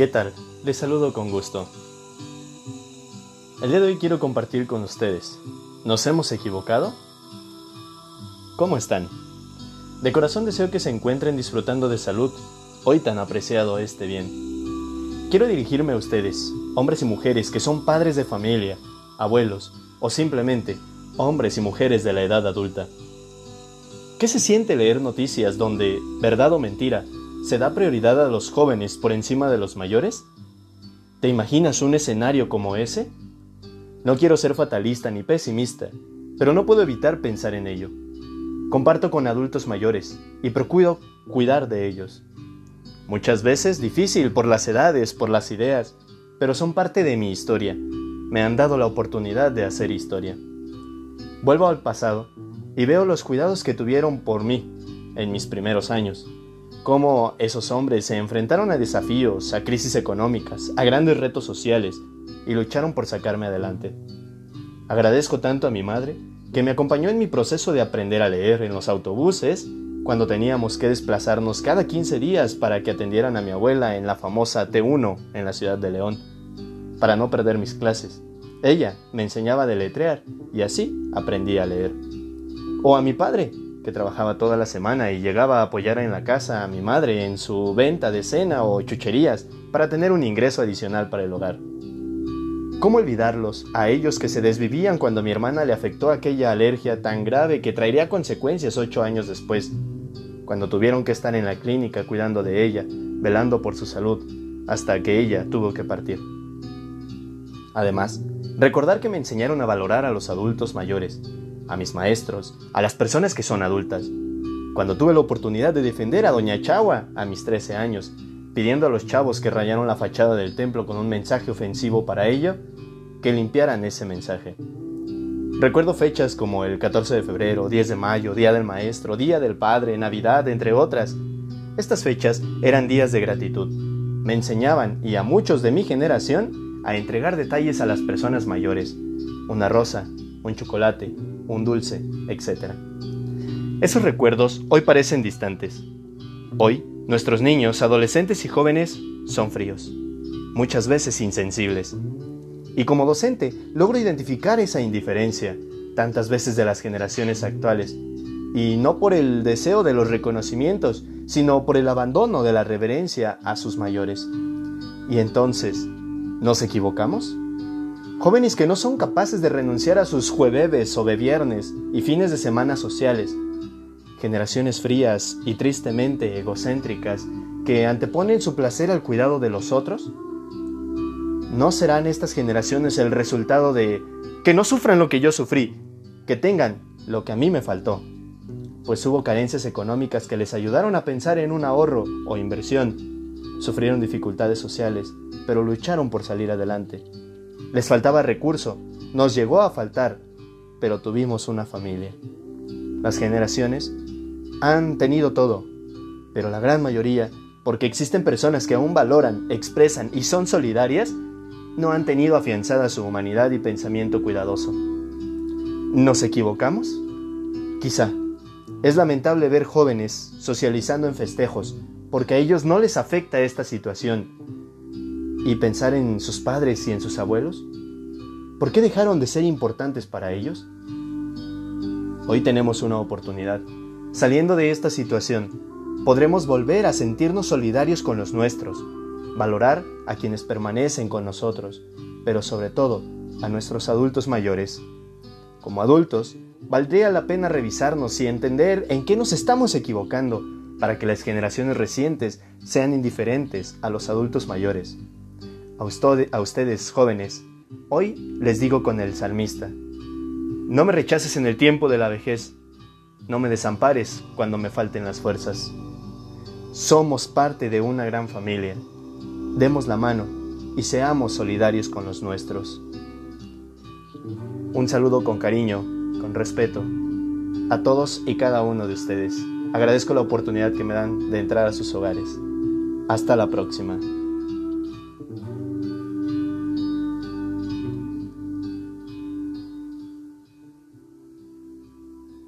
¿Qué tal? Les saludo con gusto. El día de hoy quiero compartir con ustedes. ¿Nos hemos equivocado? ¿Cómo están? De corazón deseo que se encuentren disfrutando de salud, hoy tan apreciado este bien. Quiero dirigirme a ustedes, hombres y mujeres que son padres de familia, abuelos o simplemente hombres y mujeres de la edad adulta. ¿Qué se siente leer noticias donde, verdad o mentira, se da prioridad a los jóvenes por encima de los mayores? ¿Te imaginas un escenario como ese? No quiero ser fatalista ni pesimista, pero no puedo evitar pensar en ello. Comparto con adultos mayores y procuro cuidar de ellos. Muchas veces difícil por las edades, por las ideas, pero son parte de mi historia. Me han dado la oportunidad de hacer historia. Vuelvo al pasado y veo los cuidados que tuvieron por mí en mis primeros años cómo esos hombres se enfrentaron a desafíos, a crisis económicas, a grandes retos sociales y lucharon por sacarme adelante. Agradezco tanto a mi madre que me acompañó en mi proceso de aprender a leer en los autobuses cuando teníamos que desplazarnos cada 15 días para que atendieran a mi abuela en la famosa T1 en la ciudad de León, para no perder mis clases. Ella me enseñaba a deletrear y así aprendí a leer. O a mi padre, que trabajaba toda la semana y llegaba a apoyar en la casa a mi madre en su venta de cena o chucherías para tener un ingreso adicional para el hogar. ¿Cómo olvidarlos, a ellos que se desvivían cuando mi hermana le afectó aquella alergia tan grave que traería consecuencias ocho años después, cuando tuvieron que estar en la clínica cuidando de ella, velando por su salud, hasta que ella tuvo que partir? Además, recordar que me enseñaron a valorar a los adultos mayores, a mis maestros, a las personas que son adultas. Cuando tuve la oportunidad de defender a Doña Chagua a mis 13 años, pidiendo a los chavos que rayaron la fachada del templo con un mensaje ofensivo para ella, que limpiaran ese mensaje. Recuerdo fechas como el 14 de febrero, 10 de mayo, Día del Maestro, Día del Padre, Navidad, entre otras. Estas fechas eran días de gratitud. Me enseñaban, y a muchos de mi generación, a entregar detalles a las personas mayores. Una rosa, un chocolate, un dulce, etc. Esos recuerdos hoy parecen distantes. Hoy, nuestros niños, adolescentes y jóvenes son fríos, muchas veces insensibles. Y como docente, logro identificar esa indiferencia, tantas veces de las generaciones actuales, y no por el deseo de los reconocimientos, sino por el abandono de la reverencia a sus mayores. Y entonces, ¿nos equivocamos? Jóvenes que no son capaces de renunciar a sus jueves o viernes y fines de semana sociales. Generaciones frías y tristemente egocéntricas que anteponen su placer al cuidado de los otros. ¿No serán estas generaciones el resultado de que no sufran lo que yo sufrí, que tengan lo que a mí me faltó? Pues hubo carencias económicas que les ayudaron a pensar en un ahorro o inversión. Sufrieron dificultades sociales, pero lucharon por salir adelante. Les faltaba recurso, nos llegó a faltar, pero tuvimos una familia. Las generaciones han tenido todo, pero la gran mayoría, porque existen personas que aún valoran, expresan y son solidarias, no han tenido afianzada su humanidad y pensamiento cuidadoso. ¿Nos equivocamos? Quizá. Es lamentable ver jóvenes socializando en festejos, porque a ellos no les afecta esta situación, y pensar en sus padres y en sus abuelos? ¿Por qué dejaron de ser importantes para ellos? Hoy tenemos una oportunidad. Saliendo de esta situación, podremos volver a sentirnos solidarios con los nuestros, valorar a quienes permanecen con nosotros, pero sobre todo a nuestros adultos mayores. Como adultos, valdría la pena revisarnos y entender en qué nos estamos equivocando para que las generaciones recientes sean indiferentes a los adultos mayores a, ustedes jóvenes, hoy les digo con el salmista, no me rechaces en el tiempo de la vejez, no me desampares cuando me falten las fuerzas. Somos parte de una gran familia, demos la mano y seamos solidarios con los nuestros. Un saludo con cariño, con respeto, a todos y cada uno de ustedes. Agradezco la oportunidad que me dan de entrar a sus hogares. Hasta la próxima.